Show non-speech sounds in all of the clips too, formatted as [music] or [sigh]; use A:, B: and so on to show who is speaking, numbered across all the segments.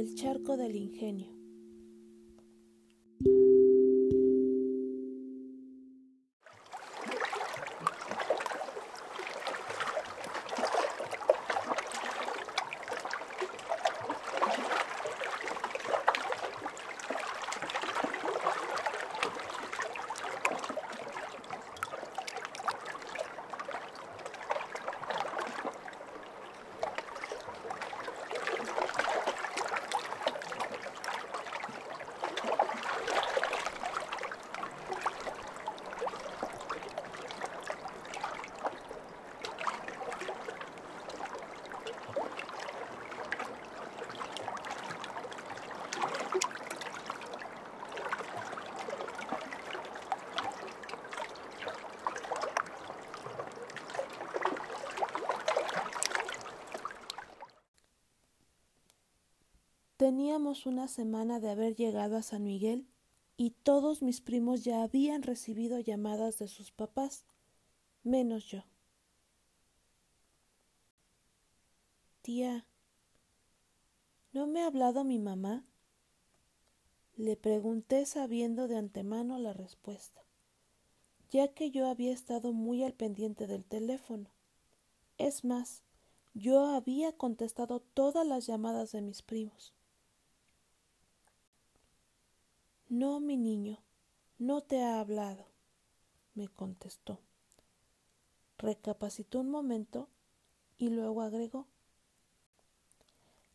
A: El charco del ingenio. Teníamos una semana de haber llegado a San Miguel y todos mis primos ya habían recibido llamadas de sus papás, menos yo. Tía, ¿no me ha hablado mi mamá? Le pregunté sabiendo de antemano la respuesta, ya que yo había estado muy al pendiente del teléfono. Es más, yo había contestado todas las llamadas de mis primos. No, mi niño, no te ha hablado, me contestó. Recapacitó un momento y luego agregó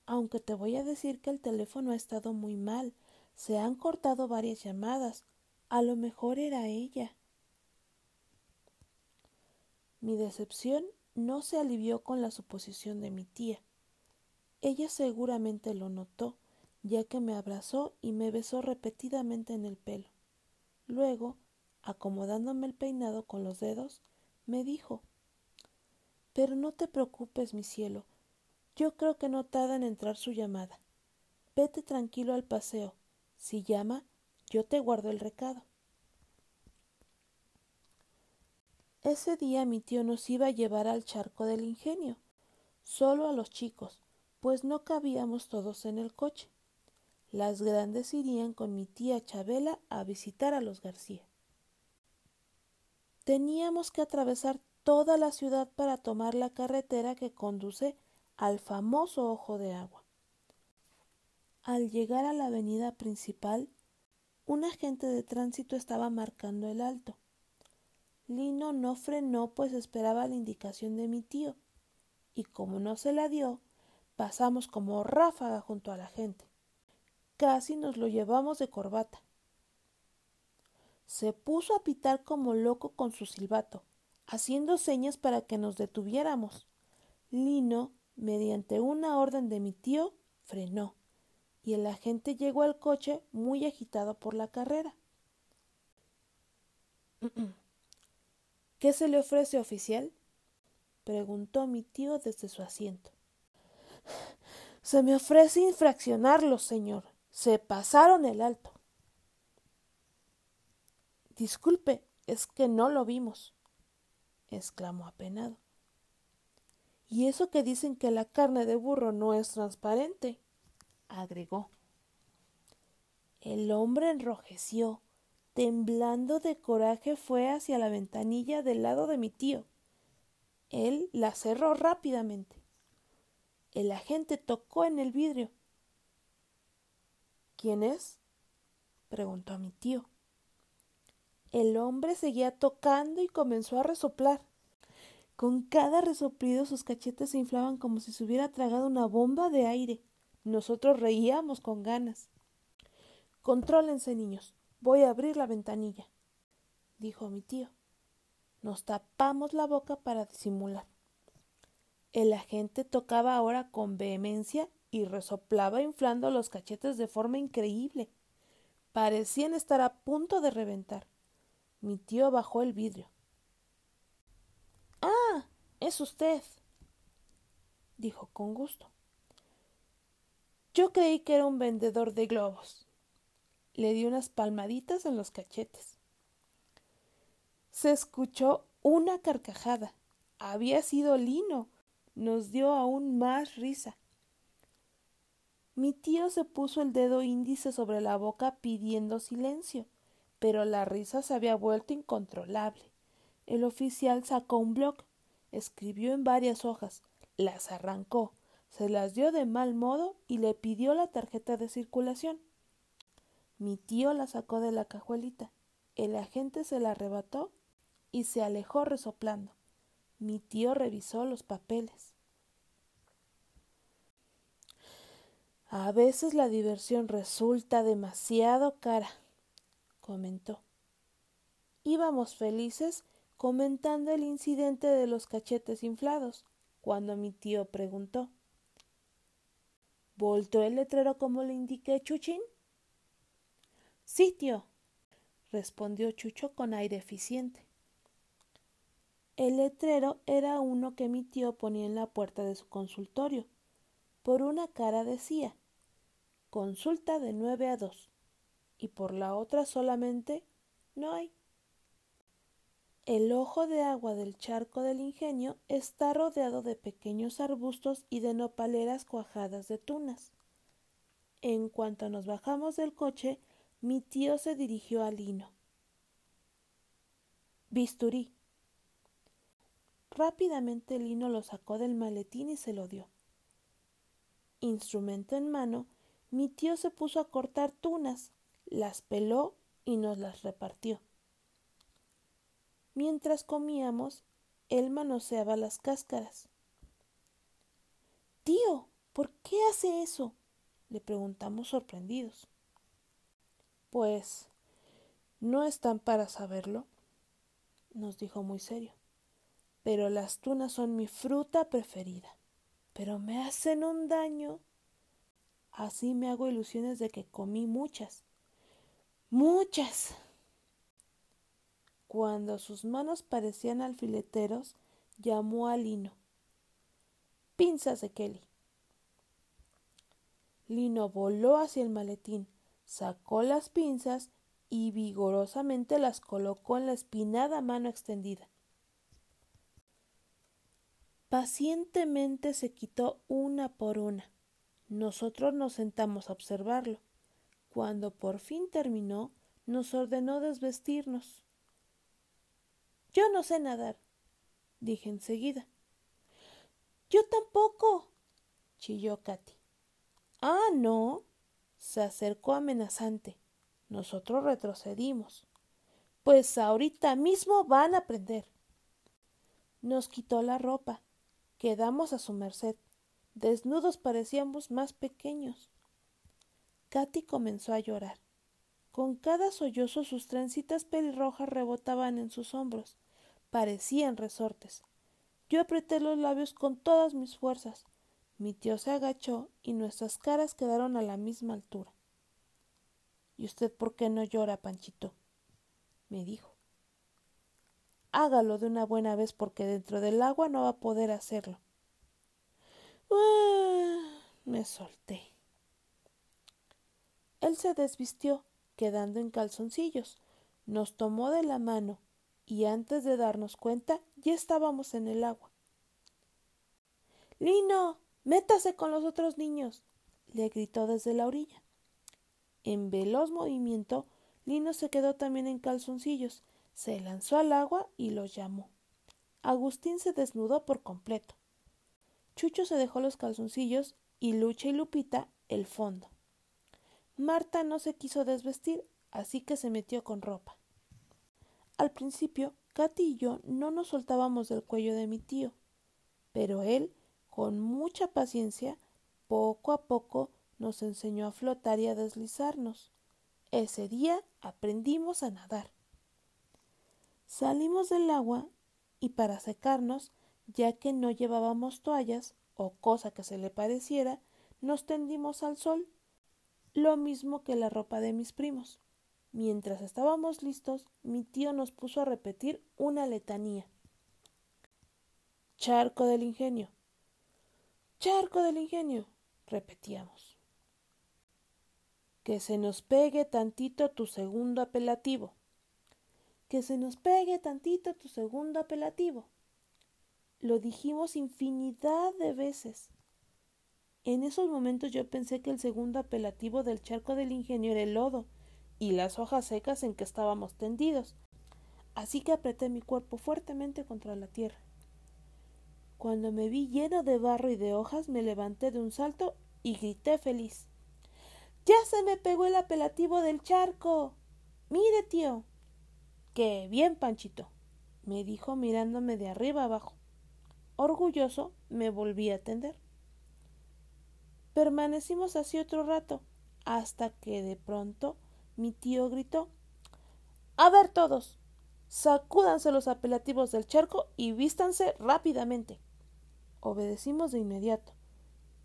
A: Aunque te voy a decir que el teléfono ha estado muy mal, se han cortado varias llamadas, a lo mejor era ella. Mi decepción no se alivió con la suposición de mi tía. Ella seguramente lo notó ya que me abrazó y me besó repetidamente en el pelo. Luego, acomodándome el peinado con los dedos, me dijo Pero no te preocupes, mi cielo. Yo creo que no tarda en entrar su llamada. Vete tranquilo al paseo. Si llama, yo te guardo el recado. Ese día mi tío nos iba a llevar al charco del ingenio, solo a los chicos, pues no cabíamos todos en el coche. Las grandes irían con mi tía Chabela a visitar a los García. Teníamos que atravesar toda la ciudad para tomar la carretera que conduce al famoso Ojo de Agua. Al llegar a la avenida principal, un agente de tránsito estaba marcando el alto. Lino no frenó pues esperaba la indicación de mi tío, y como no se la dio, pasamos como ráfaga junto a la gente. Casi nos lo llevamos de corbata. Se puso a pitar como loco con su silbato, haciendo señas para que nos detuviéramos. Lino, mediante una orden de mi tío, frenó, y el agente llegó al coche muy agitado por la carrera. [clears throat] ¿Qué se le ofrece, oficial? preguntó mi tío desde su asiento. [sighs] Se me ofrece infraccionarlo, señor, se pasaron el alto. Disculpe, es que no lo vimos, exclamó apenado. Y eso que dicen que la carne de burro no es transparente, agregó. El hombre enrojeció, temblando de coraje fue hacia la ventanilla del lado de mi tío. Él la cerró rápidamente. El agente tocó en el vidrio ¿Quién es? preguntó a mi tío. El hombre seguía tocando y comenzó a resoplar. Con cada resoplido sus cachetes se inflaban como si se hubiera tragado una bomba de aire. Nosotros reíamos con ganas. Contrólense, niños. Voy a abrir la ventanilla, dijo mi tío. Nos tapamos la boca para disimular. El agente tocaba ahora con vehemencia y resoplaba inflando los cachetes de forma increíble. Parecían estar a punto de reventar. Mi tío bajó el vidrio. Ah, es usted, dijo con gusto. Yo creí que era un vendedor de globos. Le di unas palmaditas en los cachetes. Se escuchó una carcajada. Había sido Lino. Nos dio aún más risa. Mi tío se puso el dedo índice sobre la boca pidiendo silencio, pero la risa se había vuelto incontrolable. El oficial sacó un bloc, escribió en varias hojas, las arrancó, se las dio de mal modo y le pidió la tarjeta de circulación. Mi tío la sacó de la cajuelita. El agente se la arrebató y se alejó resoplando. Mi tío revisó los papeles. A veces la diversión resulta demasiado cara, comentó. Íbamos felices comentando el incidente de los cachetes inflados, cuando mi tío preguntó ¿Voltó el letrero como le indiqué, Chuchín? Sí, tío, respondió Chucho con aire eficiente. El letrero era uno que mi tío ponía en la puerta de su consultorio. Por una cara decía consulta de nueve a dos y por la otra solamente no hay. El ojo de agua del charco del ingenio está rodeado de pequeños arbustos y de nopaleras cuajadas de tunas. En cuanto nos bajamos del coche, mi tío se dirigió a Lino. Bisturí. Rápidamente Lino lo sacó del maletín y se lo dio. Instrumento en mano, mi tío se puso a cortar tunas, las peló y nos las repartió. Mientras comíamos, él manoseaba las cáscaras. Tío, ¿por qué hace eso? le preguntamos sorprendidos. Pues no están para saberlo, nos dijo muy serio. Pero las tunas son mi fruta preferida. Pero me hacen un daño. Así me hago ilusiones de que comí muchas. Muchas. Cuando sus manos parecían alfileteros, llamó a Lino. Pinzas de Kelly. Lino voló hacia el maletín, sacó las pinzas y vigorosamente las colocó en la espinada mano extendida. Pacientemente se quitó una por una. Nosotros nos sentamos a observarlo. Cuando por fin terminó, nos ordenó desvestirnos. Yo no sé nadar, dije enseguida. Yo tampoco, chilló Katy. Ah, no. se acercó amenazante. Nosotros retrocedimos. Pues ahorita mismo van a aprender. Nos quitó la ropa. Quedamos a su merced. Desnudos parecíamos más pequeños. Katy comenzó a llorar. Con cada sollozo sus trencitas pelirrojas rebotaban en sus hombros, parecían resortes. Yo apreté los labios con todas mis fuerzas. Mi tío se agachó y nuestras caras quedaron a la misma altura. ¿Y usted por qué no llora, Panchito? me dijo. Hágalo de una buena vez porque dentro del agua no va a poder hacerlo. Ah, me solté. Él se desvistió, quedando en calzoncillos, nos tomó de la mano y antes de darnos cuenta ya estábamos en el agua. Lino, métase con los otros niños, le gritó desde la orilla. En veloz movimiento, Lino se quedó también en calzoncillos, se lanzó al agua y los llamó. Agustín se desnudó por completo. Chucho se dejó los calzoncillos y Lucha y Lupita el fondo. Marta no se quiso desvestir, así que se metió con ropa. Al principio, Katy y yo no nos soltábamos del cuello de mi tío, pero él, con mucha paciencia, poco a poco nos enseñó a flotar y a deslizarnos. Ese día aprendimos a nadar. Salimos del agua y para secarnos, ya que no llevábamos toallas o cosa que se le pareciera, nos tendimos al sol lo mismo que la ropa de mis primos. Mientras estábamos listos, mi tío nos puso a repetir una letanía. Charco del ingenio. Charco del ingenio. repetíamos. Que se nos pegue tantito tu segundo apelativo. Que se nos pegue tantito tu segundo apelativo. Lo dijimos infinidad de veces. En esos momentos yo pensé que el segundo apelativo del charco del ingenio era el lodo y las hojas secas en que estábamos tendidos. Así que apreté mi cuerpo fuertemente contra la tierra. Cuando me vi lleno de barro y de hojas, me levanté de un salto y grité feliz. ¡Ya se me pegó el apelativo del charco! Mire, tío. Qué bien, Panchito, me dijo mirándome de arriba abajo. Orgulloso, me volví a tender. Permanecimos así otro rato, hasta que de pronto mi tío gritó A ver todos. Sacúdanse los apelativos del charco y vístanse rápidamente. Obedecimos de inmediato.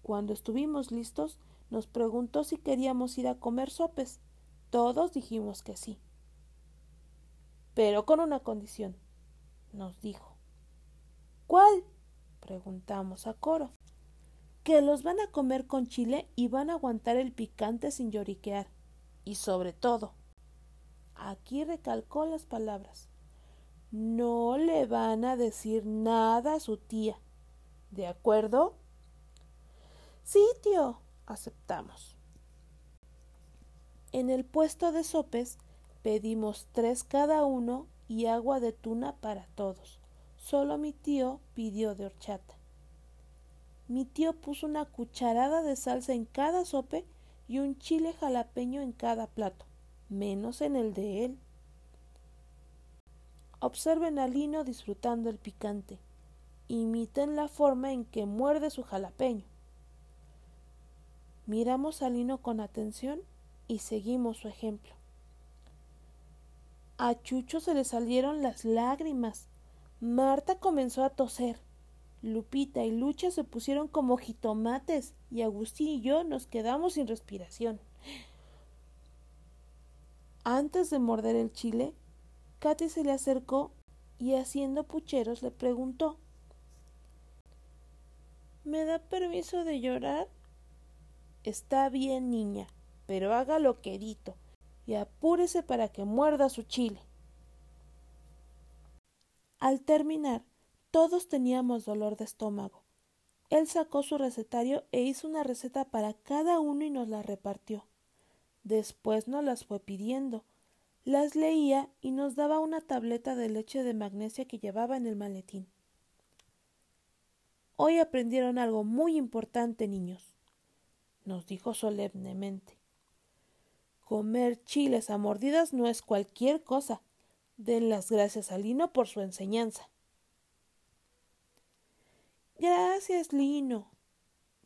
A: Cuando estuvimos listos, nos preguntó si queríamos ir a comer sopes. Todos dijimos que sí. Pero con una condición, nos dijo. ¿Cuál? Preguntamos a coro que los van a comer con chile y van a aguantar el picante sin lloriquear. Y sobre todo, aquí recalcó las palabras, no le van a decir nada a su tía. ¿De acuerdo? Sí, tío, aceptamos. En el puesto de sopes pedimos tres cada uno y agua de tuna para todos. Solo mi tío pidió de horchata. Mi tío puso una cucharada de salsa en cada sope y un chile jalapeño en cada plato, menos en el de él. Observen a Lino disfrutando el picante. Imiten la forma en que muerde su jalapeño. Miramos a Lino con atención y seguimos su ejemplo. A Chucho se le salieron las lágrimas. Marta comenzó a toser. Lupita y Lucha se pusieron como jitomates y Agustín y yo nos quedamos sin respiración. Antes de morder el chile, Katy se le acercó y haciendo pucheros le preguntó ¿Me da permiso de llorar? Está bien, niña, pero hágalo quedito y apúrese para que muerda su chile. Al terminar, todos teníamos dolor de estómago. Él sacó su recetario e hizo una receta para cada uno y nos la repartió. Después nos las fue pidiendo. Las leía y nos daba una tableta de leche de magnesia que llevaba en el maletín. Hoy aprendieron algo muy importante, niños, nos dijo solemnemente. Comer chiles a mordidas no es cualquier cosa. Den las gracias a Lino por su enseñanza. Gracias, Lino,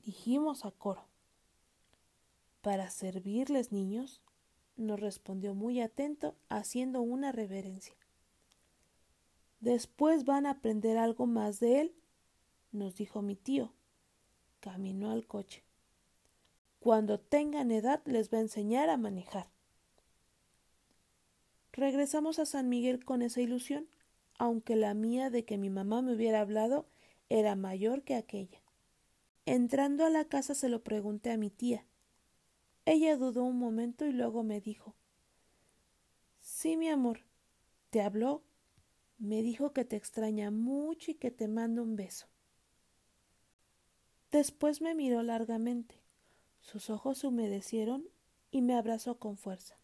A: dijimos a coro. Para servirles, niños, nos respondió muy atento, haciendo una reverencia. Después van a aprender algo más de él, nos dijo mi tío. Caminó al coche. Cuando tengan edad les va a enseñar a manejar. Regresamos a San Miguel con esa ilusión, aunque la mía de que mi mamá me hubiera hablado era mayor que aquella. Entrando a la casa se lo pregunté a mi tía. Ella dudó un momento y luego me dijo Sí, mi amor. ¿Te habló? Me dijo que te extraña mucho y que te manda un beso. Después me miró largamente. Sus ojos se humedecieron y me abrazó con fuerza.